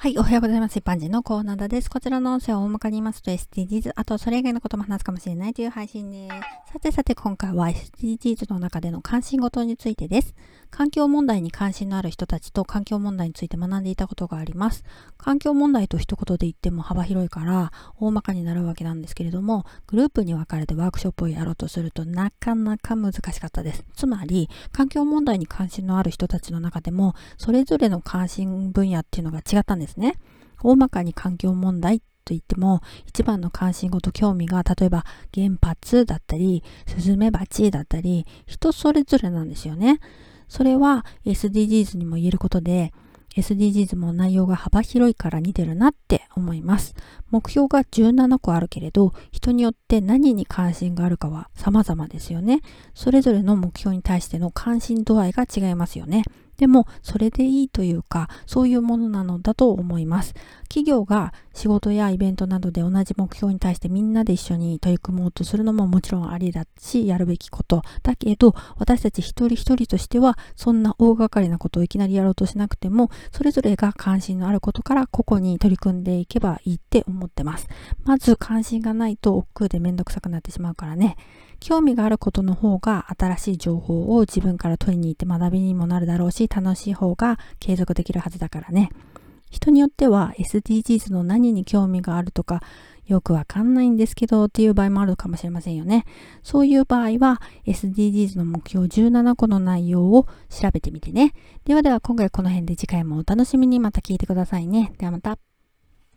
はい、おはようございます。一般人のコーナーです。こちらの音声を大まかに言いますと SDGs、あとそれ以外のことも話すかもしれないという配信です。さてさて今回は SDGs の中での関心事についてです。環境問題に関心のある人たちと環境問題について学んでいたことがあります。環境問題と一言で言っても幅広いから大まかになるわけなんですけれども、グループに分かれてワークショップをやろうとするとなかなか難しかったです。つまり、環境問題に関心のある人たちの中でも、それぞれの関心分野っていうのが違ったんですね。大まかに環境問題と言っても、一番の関心事、興味が、例えば原発だったり、スズメバチだったり、人それぞれなんですよね。それは SDGs にも言えることで、SDGs も内容が幅広いから似てるなって思います。目標が17個あるけれど、人によって何に関心があるかは様々ですよね。それぞれの目標に対しての関心度合いが違いますよね。でも、それでいいというか、そういうものなのだと思います。企業が仕事やイベントなどで同じ目標に対してみんなで一緒に取り組もうとするのももちろんありだし、やるべきこと。だけど、私たち一人一人としては、そんな大掛かりなことをいきなりやろうとしなくても、それぞれが関心のあることから個々に取り組んでいけばいいって思ってます。まず関心がないと億劫でめんどくさくなってしまうからね。興味があることの方が新しい情報を自分から取りに行って学びにもなるだろうし、楽しい方が継続できるはずだからね。人によっては SDGs の何に興味があるとか、よくわかんないんですけどっていう場合もあるかもしれませんよね。そういう場合は SDGs の目標17個の内容を調べてみてね。ではでは今回この辺で次回もお楽しみにまた聞いてくださいね。ではまた。